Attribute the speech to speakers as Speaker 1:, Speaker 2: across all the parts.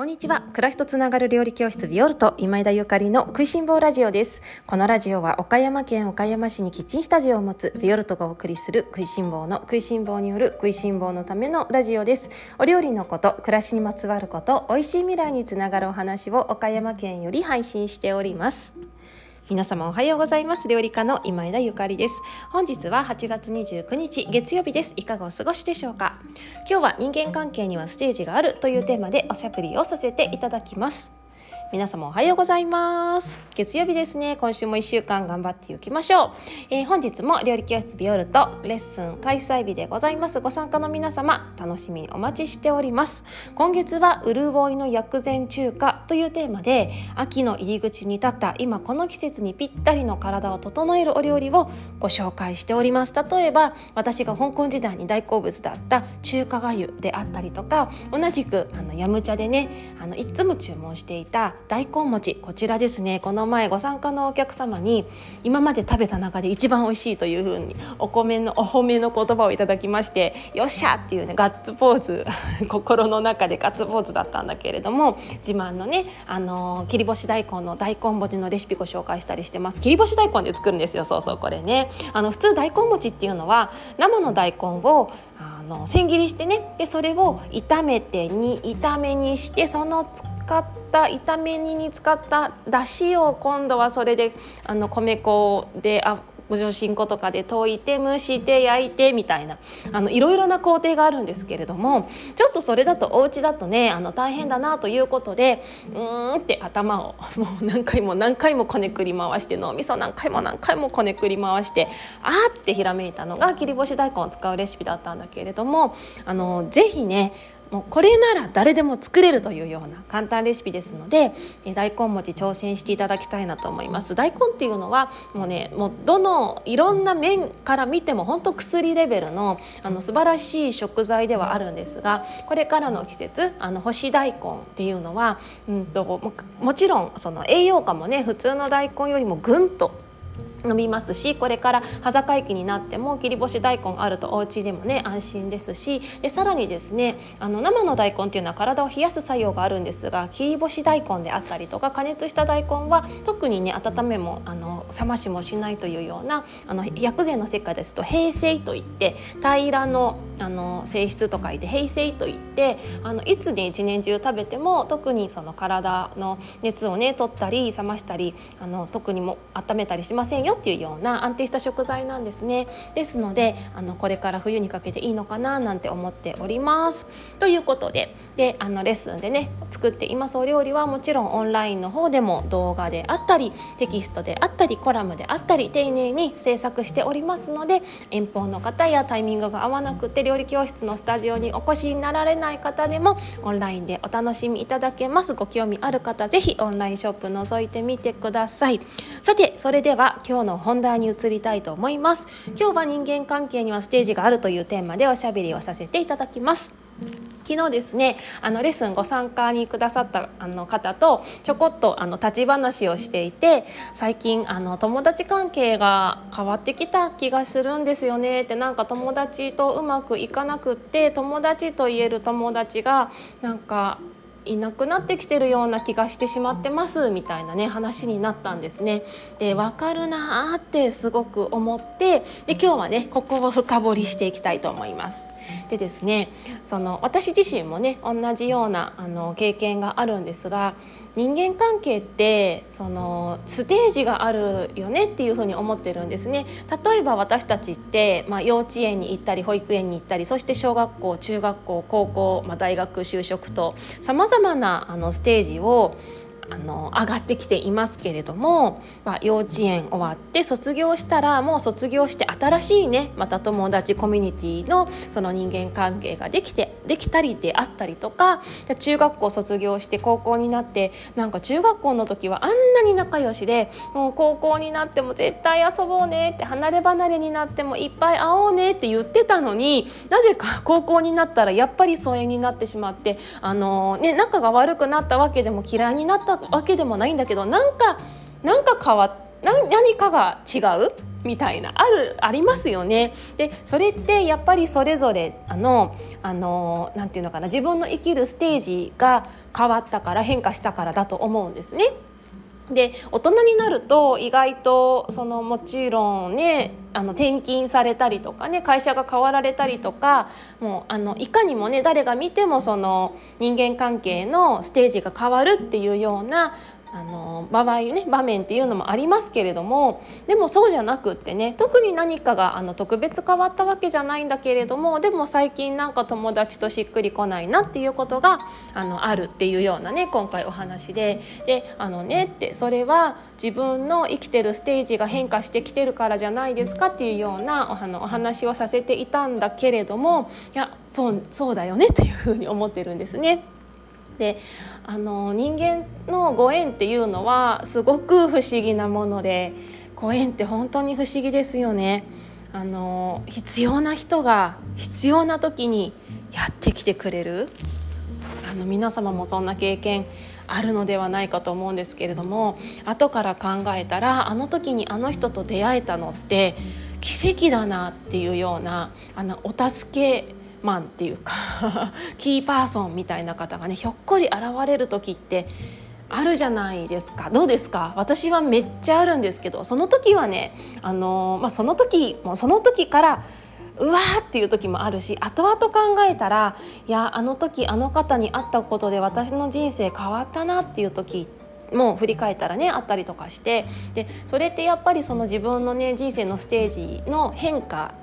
Speaker 1: こんにちは。暮らしとつながる料理教室ビオルト今井田ゆかりの食いしん坊ラジオです。このラジオは岡山県岡山市にキッチンスタジオを持つビオルトがお送りする食いしん坊の食いしん坊による食いしん坊のためのラジオです。お料理のこと暮らしにまつわること美味しい未来につながるお話を岡山県より配信しております。皆様おはようございます。料理家の今枝ゆかりです。本日は8月29日月曜日です。いかがお過ごしでしょうか？今日は人間関係にはステージがあるというテーマでおしゃべりをさせていただきます。皆様おはようございます。月曜日ですね。今週も1週間頑張っていきましょう、えー、本日も料理教室ビオルとレッスン開催日でございます。ご参加の皆様楽しみにお待ちしております。今月は潤いの薬膳中華。というテーマで秋の入り口に立った今この季節にぴったりの体を整えるお料理をご紹介しております。例えば私が香港時代に大好物だった中華がゆであったりとか同じくあのヤムチャでねあのいつも注文していた大根餅こちらですね。この前ご参加のお客様に今まで食べた中で一番美味しいというふうにお米のお褒めの言葉をいただきましてよっしゃっていうねガッツポーズ 心の中でガッツポーズだったんだけれども自慢のねあの切り干し大根の大根餅のレシピご紹介したりしてます。切り干し大根で作るんですよ。そうそうこれね。あの普通大根餅っていうのは生の大根をあの千切りしてね。でそれを炒めてに炒めにしてその使った炒め煮に使っただしを今度はそれであの米粉であご上新粉とかで溶いて蒸して焼いてみたいなあのいろいろな工程があるんですけれどもちょっとそれだとお家だとねあの大変だなということでうーんって頭をもう何回も何回もこねくり回して脳みそ何回も何回もこねくり回してあーってひらめいたのが切り干し大根を使うレシピだったんだけれどもあのぜひねもうこれなら誰でも作れるというような簡単レシピですので大根餅挑戦していただきたいなと思います。大根っていうのはもうねもうどのいろんな面から見ても本当薬レベルのあの素晴らしい食材ではあるんですがこれからの季節あの干し大根っていうのは、うんと、ももちろんその栄養価もね普通の大根よりもぐんと伸びますしこれから端境期になっても切り干し大根あるとお家でもね安心ですしでさらにですねあの生の大根っていうのは体を冷やす作用があるんですが切り干し大根であったりとか加熱した大根は特にね温めもあの冷ましもしないというようなあの薬膳の世界ですと平成といって平らのあの性質と書いて平成といってあのいつね一年中食べても特にその体の熱をね取ったり冷ましたりあの特にも温めたりしませんよ。っていうような安定した食材なんですね。ですのであのこれから冬にかけていいのかななんて思っております。ということでであのレッスンでね作っていますお料理はもちろんオンラインの方でも動画であったりテキストであったりコラムであったり丁寧に制作しておりますので遠方の方やタイミングが合わなくて料理教室のスタジオにお越しになられない方でもオンラインでお楽しみいただけますご興味ある方ぜひオンラインショップ覗いてみてくださいさてそれでは今日の本題に移りたいと思います。今日は人間関係にはステージがあるというテーマでおしゃべりをさせていただきます。昨日ですねあのレッスンご参加にくださったあの方とちょこっとあの立ち話をしていて最近あの友達関係が変わってきた気がするんですよね。ってなんか友達とうまくいかなくって友達と言える友達がなんかいなくなってきてるような気がしてしまってますみたいなね話になったんですね。で分かるなーってすごく思ってで今日はねここを深掘りしていきたいと思います。でですねその私自身もね同じようなあの経験があるんですが人間関係ってそのステージがあるよねっていうふうに思ってるんですね。例えば私たちって、まあ、幼稚園に行ったり保育園に行ったりそして小学校中学校高校、まあ、大学就職とさまざまなあのステージをあの上がってきていますけれども、まあ、幼稚園終わって卒業したらもう卒業して新しいねまた友達コミュニティのその人間関係ができてできたりであったりとか中学校卒業して高校になってなんか中学校の時はあんなに仲良しでもう高校になっても絶対遊ぼうねって離れ離れになってもいっぱい会おうねって言ってたのになぜか高校になったらやっぱり疎遠になってしまってあの、ね、仲が悪くなったわけでも嫌いになったわけでもないんだけどなんかなんか変わ何何かが違う？みたいなあるありますよね。でそれってやっぱりそれぞれあのあのなんていうのかな自分の生きるステージが変わったから変化したからだと思うんですね。で大人になると意外とそのもちろんねあの転勤されたりとかね会社が変わられたりとかもうあのいかにもね誰が見てもその人間関係のステージが変わるっていうようなあの場合ね場面っていうのもありますけれどもでもそうじゃなくってね特に何かがあの特別変わったわけじゃないんだけれどもでも最近なんか友達としっくりこないなっていうことがあのあるっていうようなね今回お話でであのねってそれは自分の生きてるステージが変化してきてるからじゃないですかっていうようなあのお話をさせていたんだけれどもいやそうそうだよねっていうふうに思ってるんですね。であの人間のご縁っていうのはすごく不思議なものでご縁って本当に不思議ですよね。あの必要な人が必要な時にやってきてくれるあの皆様もそんな経験あるのではないかと思うんですけれども後から考えたらあの時にあの人と出会えたのって奇跡だなっていうようなあのお助けマンっていうか キーパーソンみたいな方がねひょっこり現れる時ってあるじゃないですか。どうですか？私はめっちゃあるんですけどその時はねあのー、まあ、その時もその時からうわーっていう時もあるし後々考えたらいやあの時あの方に会ったことで私の人生変わったなっていう時もう振り返ったらねあったりとかしてでそれってやっぱりその自分のね人生のステージの変化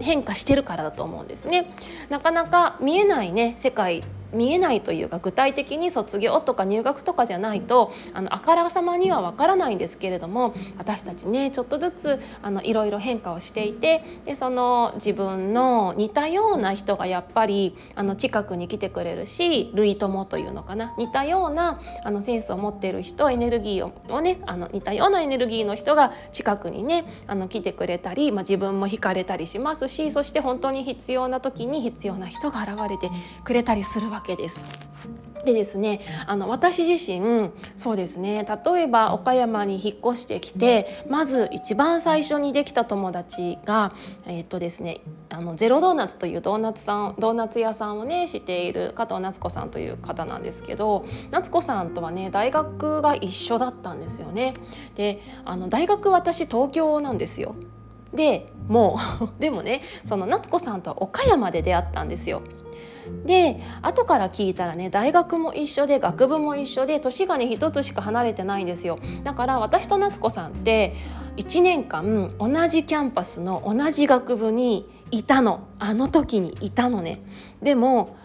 Speaker 1: 変化してるからだと思うんですね。なかなか見えないね世界見えないというか具体的に卒業とか入学とかじゃないとあのあからさまにはわからないんですけれども私たちねちょっとずつあのいろいろ変化をしていてでその自分の似たような人がやっぱりあの近くに来てくれるし類友というのかな似たようなあのセンスを持っている人エネルギーをねあの似たようなエネルギーの人が近くにねあの来てくれたり、まあ、自分も惹かれたりしますしそして本当に必要な時に必要な人が現れてくれたりするわけ。けです。でですねあの私自身そうですね例えば岡山に引っ越してきてまず一番最初にできた友達がえっ、とですねあのゼロドーナツというドーナツさんドーナツ屋さんをねしている加藤夏子さんという方なんですけど夏子さんとはね大学が一緒だったんですよね。であの大学私東京なんですよ。でもう でもねその夏子さんとは岡山で出会ったんですよ。で後から聞いたらね大学も一緒で学部も一緒で年がね一つしか離れてないんですよ。だから私と夏子さんって1年間同じキャンパスの同じ学部にいたの。あの時にいたのね。でも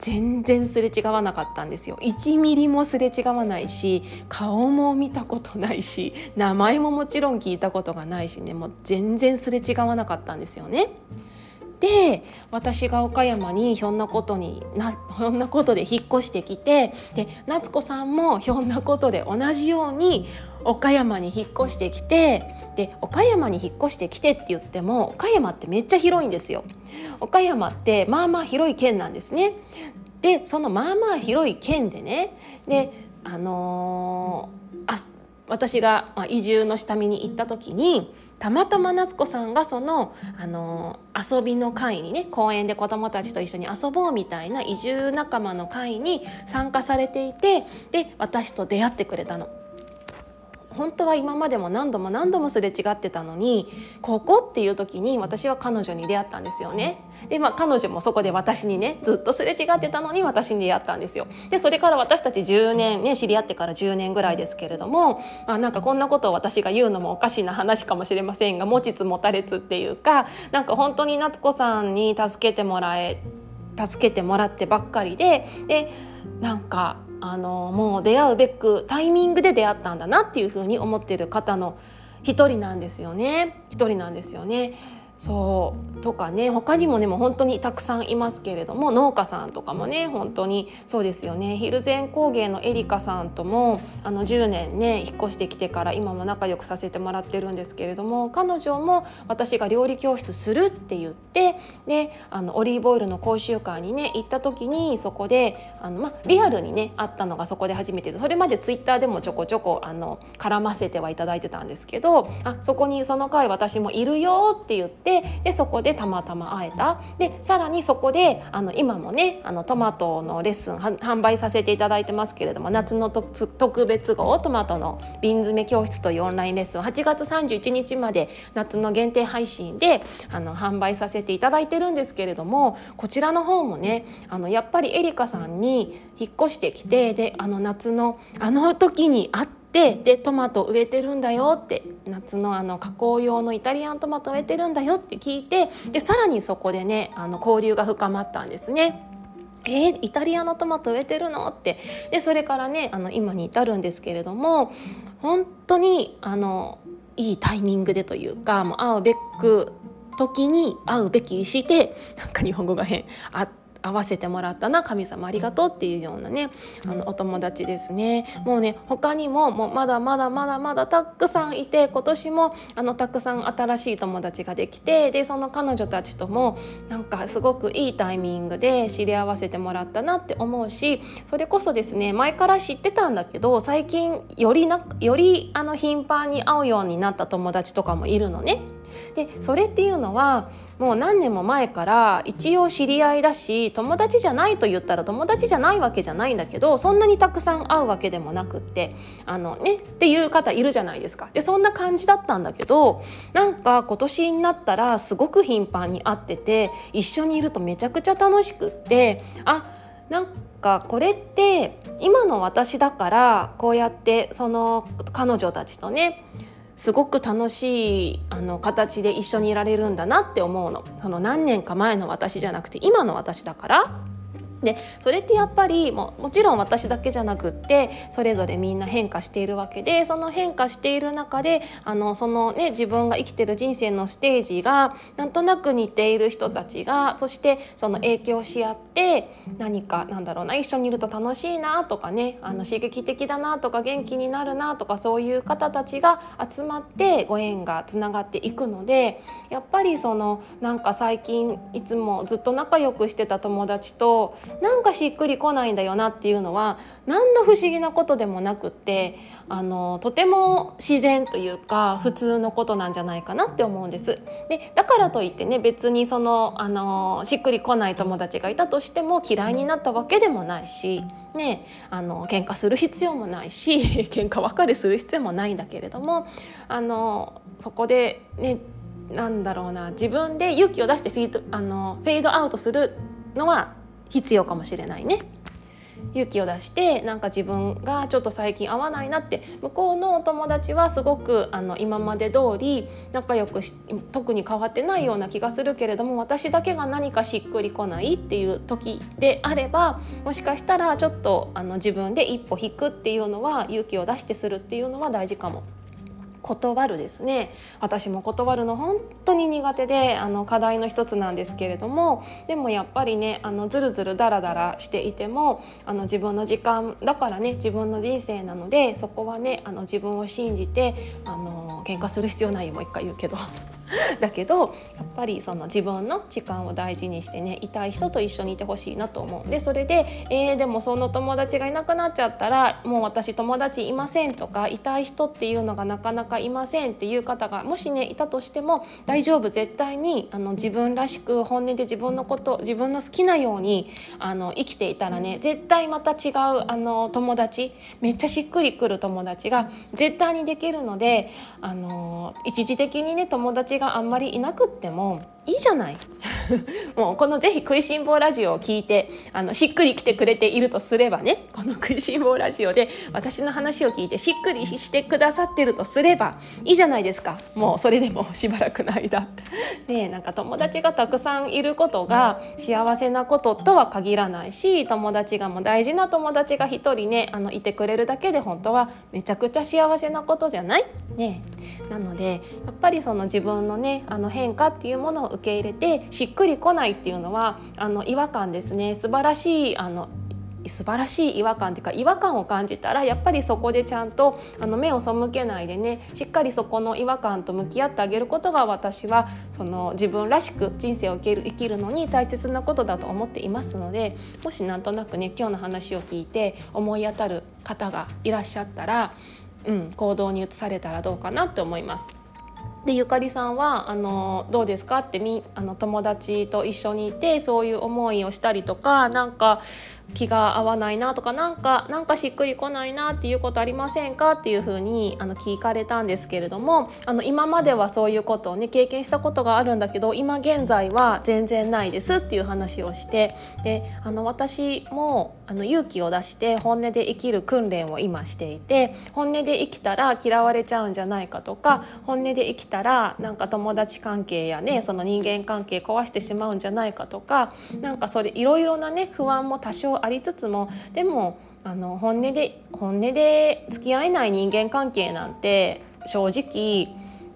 Speaker 1: 全然すれ違わなかったんですよ1ミリもすれ違わないし顔も見たことないし名前ももちろん聞いたことがないしねもう全然すれ違わなかったんですよね。で私が岡山にひょんなことになひょんなことで引っ越してきてで夏子さんもひょんなことで同じように岡山に引っ越してきてで岡山に引っ越してきてって言っても岡山ってめっちゃ広いんですよ。岡山ってまあまあ広い県なんですね。でそのまあまあ広い県でねであのー、あ私が移住の下見に行った時にたまたま夏子さんがその、あの遊びの会にね公園で子どもたちと一緒に遊ぼうみたいな移住仲間の会に参加されていてで私と出会ってくれたの。本当は今までも何度も何度もすれ違ってたのにここっていう時に私は彼女に出会ったんですよね。でまあ彼女もそこで私にねずっとすれ違ってたのに私に出会ったんですよ。でそれから私たち10年ね知り合ってから10年ぐらいですけれども、あ、なんかこんなことを私が言うのもおかしな話かもしれませんが持ちつ持たれつっていうかなんか本当に夏子さんに助けてもらえ助けてもらってばっかりででなんかあのもう出会うべくタイミングで出会ったんだなっていうふうに思っている方の一人なんですよね一人なんですよね。そうとかね他にもねもう本当にたくさんいますけれども農家さんとかもね本当にそうですよね。蒜山工芸のエリカさんともあの10年ね引っ越してきてから今も仲良くさせてもらってるんですけれども彼女も私が料理教室するって言ってであのオリーブオイルの講習会にね行った時にそこであの、ま、リアルにね会ったのがそこで初めてでそれまでツイッターでもちょこちょこあの絡ませてはいただいてたんですけどあそこにその回私もいるよって言っててでそこでたまたま会えた。でさらにそこであの今もねあのトマトのレッスン販売させていただいてますけれども夏の特別号トマトの瓶詰め教室というオンラインレッスン8月31日まで夏の限定配信であの販売させていただいてるんですけれどもこちらの方もねあのやっぱりエリカさんに引っ越してきてであの夏のあの時に会ったてででトマト植えてるんだよって夏のあの加工用のイタリアントマト植えてるんだよって聞いてでさらにそこでねあの交流が深まったんですね。えー、イタリアのトマト植えてるのってでそれからねあの今に至るんですけれども本当にあのいいタイミングでというかもう会うべく時に会うべきしてなんか日本語が変あって合わせてもらったな神様ありがとうっていうようなねあのお友達ですねもうね他にももうまだまだまだまだたくさんいて今年もあのたくさん新しい友達ができてでその彼女たちともなんかすごくいいタイミングで知り合わせてもらったなって思うしそれこそですね前から知ってたんだけど最近よりなよりあの頻繁に会うようになった友達とかもいるのね。でそれっていうのはもう何年も前から一応知り合いだし友達じゃないと言ったら友達じゃないわけじゃないんだけどそんなにたくさん会うわけでもなくってあのねっていう方いるじゃないですか。でそんな感じだったんだけどなんか今年になったらすごく頻繁に会ってて一緒にいるとめちゃくちゃ楽しくってあなんかこれって今の私だからこうやってその彼女たちとねすごく楽しいあの形で一緒にいられるんだなって思うの。その何年か前の私じゃなくて今の私だから。でそれってやっぱりももちろん私だけじゃなくってそれぞれみんな変化しているわけでその変化している中であのその、ね、自分が生きてる人生のステージがなんとなく似ている人たちがそしてその影響し合って何かなんだろうな一緒にいると楽しいなとかねあの刺激的だなとか元気になるなとかそういう方たちが集まってご縁がつながっていくのでやっぱりそのなんか最近いつもずっと仲良くしてた友達となんかしっくりこないんだよなっていうのは何の不思議なことでもなくってあのとても自然というか普通のことなんじゃないかなって思うんです。でだからといってね別にそのあのしっくりこない友達がいたとしても嫌いになったわけでもないし。ね、あの喧嘩する必要もないし 喧嘩別れする必要もないんだけれどもあのそこでねなんだろうな自分で勇気を出してフィードあのフェードアウトするのは必要かもしれないね。勇気を出してなんか自分がちょっと最近合わないなって向こうのお友達はすごくあの今まで通り仲良く特に変わってないような気がするけれども私だけが何かしっくりこないっていう時であればもしかしたらちょっとあの自分で一歩引くっていうのは勇気を出してするっていうのは大事かも。断るですね。私も断るの本当に苦手であの課題の一つなんですけれどもでもやっぱりねあのずるずるダラダラしていてもあの自分の時間だからね自分の人生なのでそこはねあの自分を信じてあの喧嘩する必要ないよもう一回言うけど。だけどやっぱりその自分の時間を大事にしてねいたい人と一緒にいてほしいなと思うでそれで、えー、でもその友達がいなくなっちゃったらもう私友達いませんとかいたい人っていうのがなかなかいませんっていう方がもしねいたとしても大丈夫絶対にあの自分らしく本音で自分のこと自分の好きなようにあの生きていたらね絶対また違うあの友達めっちゃしっくりくる友達が絶対にできるのであの一時的にね友達があんまりいなくってもいいじゃない。もうこのぜひ食いしん坊ラジオを聞いてあのしっくりきてくれているとすればねこの食いしん坊ラジオで私の話を聞いてしっくりしてくださってるとすればいいじゃないですか。もうそれでもしばらくの間。ねなんか友達がたくさんいることが幸せなこととは限らないし友達がもう大事な友達が一人ねあのいてくれるだけで本当はめちゃくちゃ幸せなことじゃない？ねなのでやっぱりその自分のねあの変化っていうものを受け入れてしっくりこないっていうのはあの違和感ですね素晴らしいあの素晴らしい違和感っていうか違和感を感じたらやっぱりそこでちゃんとあの目を背けないでねしっかりそこの違和感と向き合ってあげることが私はその自分らしく人生を生きる生きるのに大切なことだと思っていますのでもしなんとなくね今日の話を聞いて思い当たる方がいらっしゃったら、うん、行動に移されたらどうかなって思います。でゆかりさんはあのどうですか？ってみあの友達と一緒にいてそういう思いをしたりとかなんか気が合わないなとかなんかなんかしっくりこないなっていうことありませんかっていうふうにあの聞かれたんですけれどもあの今まではそういうことをね経験したことがあるんだけど今現在は全然ないですっていう話をしてであの私もあの勇気を出して本音で生きる訓練を今していて本音で生きたら嫌われちゃうんじゃないかとか本音で生きたらなんか友達関係やねその人間関係壊してしまうんじゃないかとかなんかそれいろいろなね不安も多少ありつつもでもあの本音で本音で付き合えない人間関係なんて正直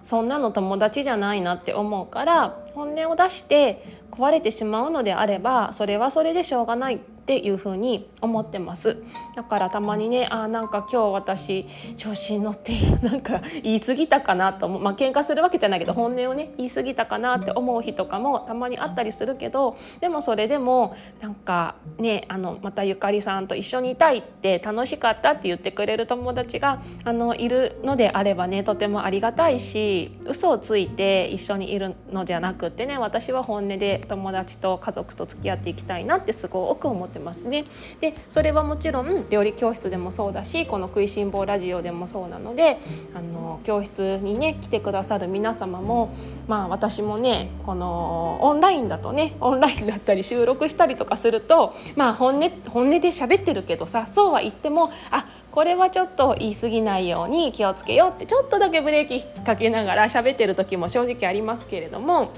Speaker 1: そんなの友達じゃないなって思うから本音を出して壊れてしまうのであればそれはそれでしょうがない。っていうふに思ってます。だからたまにねあなんか今日私調子に乗ってなんか言い過ぎたかなと思う。まあ喧嘩するわけじゃないけど本音をね言い過ぎたかなって思う日とかもたまにあったりするけどでもそれでもなんかねあのまたゆかりさんと一緒にいたいって楽しかったって言ってくれる友達があのいるのであればねとてもありがたいし嘘をついて一緒にいるのじゃなくってね私は本音で友達と家族と付き合っていきたいなってすごく思ってってますね。でそれはもちろん料理教室でもそうだしこの「食いしん坊ラジオ」でもそうなのであの教室にね来てくださる皆様もまあ私もねこのオンラインだとねオンラインだったり収録したりとかするとまあ本音本音で喋ってるけどさそうは言ってもあこれはちょっと言い過ぎないように気をつけようってちょっとだけブレーキかけながら喋ってる時も正直ありますけれども。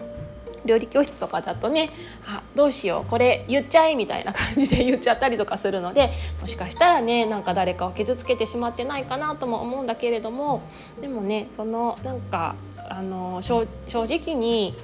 Speaker 1: 料理教室とかだとねあどうしようこれ言っちゃえみたいな感じで 言っちゃったりとかするのでもしかしたらねなんか誰かを傷つけてしまってないかなとも思うんだけれどもでもねそのなんかあの正直に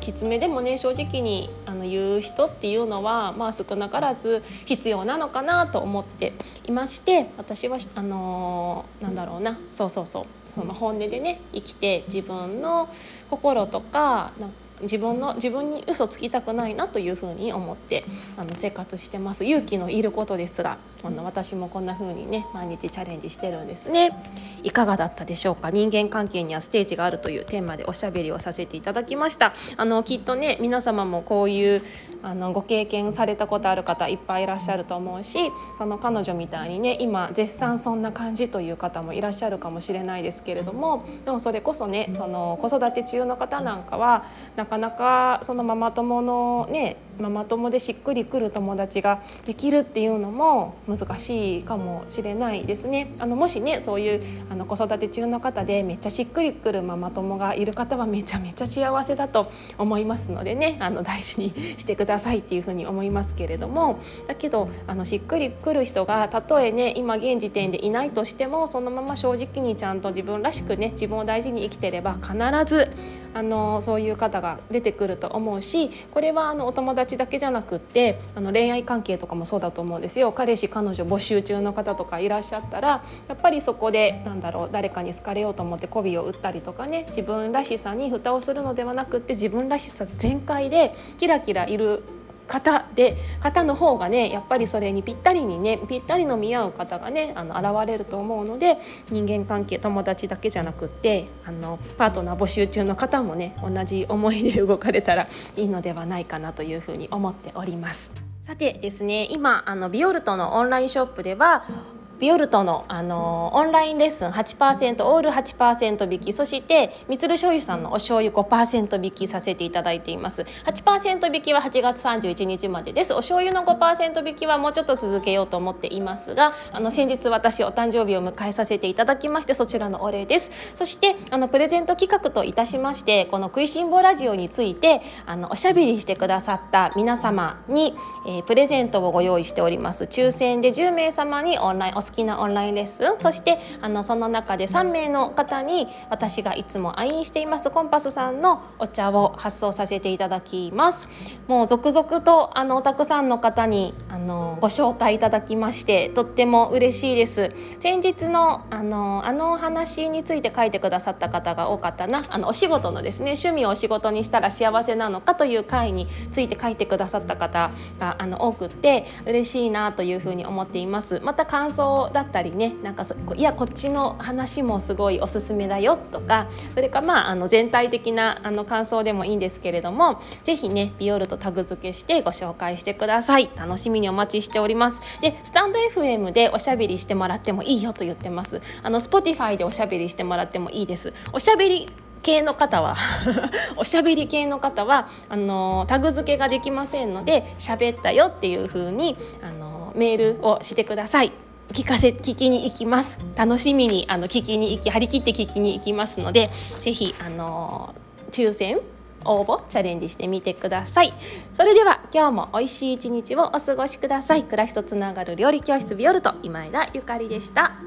Speaker 1: きつめでもね正直にあの言う人っていうのは、まあ、少なからず必要なのかなと思っていまして私はあのなんだろうなそうそうそうその本音でね生きて自分の心とかなんか自分の自分に嘘つきたくないなというふうに思ってあの生活してます。勇気のいることですがあの私もこんな風にね毎日チャレンジしてるんですね。いかがだったでしょうか？人間関係にはステージがあるというテーマでおしゃべりをさせていただきました。あのきっとね皆様もこういうあのご経験されたことある方いっぱいいらっしゃると思うしその彼女みたいにね今絶賛そんな感じという方もいらっしゃるかもしれないですけれどもでもそれこそねその子育て中の方なんかはなかなかそのママ友のねママ友でしっくりくる友達ができるっていうのも難しいかもしれないですね。あのもしねそういうあの子育て中の方でめっちゃしっくりくるママ友がいる方はめちゃめちゃ幸せだと思いますのでねあの大事にしてくださいっていうふうに思いますけれどもだけどあのしっくりくる人がたとえね今現時点でいないとしてもそのまま正直にちゃんと自分らしくね自分を大事に生きてれば必ずあのそういう方が出てくると思うしこれはあのお友達だけじゃなくってあの恋愛関係とかもそうだと思うんですよ。彼氏彼女募集中の方とかいらっしゃったらやっぱりそこでなんだろう誰かに好かれようと思って媚びを打ったりとかね自分らしさに蓋をするのではなくって自分らしさ全開でキラキラいる方で方の方がねやっぱりそれにぴったりにねぴったりの見合う方がねあの現れると思うので人間関係友達だけじゃなくってあのパートナー募集中の方もね同じ思いで動かれたらいいのではないかなというふうに思っております。さてですね今あのビオルトのオンラインショップではビオルトの、あのオンラインレッスン8%オール8%引きそしてみつる醤油さんのお醤油5%引きさせていただいています。8%引きは8月31日までです。お醤油の5%引きはもうちょっと続けようと思っていますがあの先日私お誕生日を迎えさせていただきましてそちらのお礼です。そしてあのプレゼント企画といたしましてこの食いしん坊ラジオについてあのおしゃべりしてくださった皆様に、えー、プレゼントをご用意しております。抽選で10名様にオンラインお好きなオンラインレッスン。そしてあのその中で3名の方に私がいつも愛飲しています。コンパスさんのお茶を発送させていただきます。もう続々とあのたくさんの方にあのご紹介いただきましてとっても嬉しいです。先日のあのあの話について書いてくださった方が多かったな。あのお仕事のですね趣味をお仕事にしたら幸せなのかという回について書いてくださった方があの多くって嬉しいなというふうに思っています。また感想だったりねなんかいやこっちの話もすごいおすすめだよとかそれかまああの全体的なあの感想でもいいんですけれども是非ねビオルとタグ付けしてご紹介してください。楽しみにお待ちしております。でスタンド FM でおしゃべりしてもらってもいいよと言ってます。あの Spotify でおしゃべりしてもらってもいいです。おしゃべり系の方は おしゃべり系の方はあのタグ付けができませんので喋ったよっていう風にあのメールをしてください。聞かせ聞きに行きます。楽しみにあの聞きに行き張り切って聞きに行きますのでぜひあの抽選応募チャレンジしてみてください。それでは今日も美味しい一日をお過ごしください。暮らしとつながる料理教室ビオルト今枝ゆかりでした。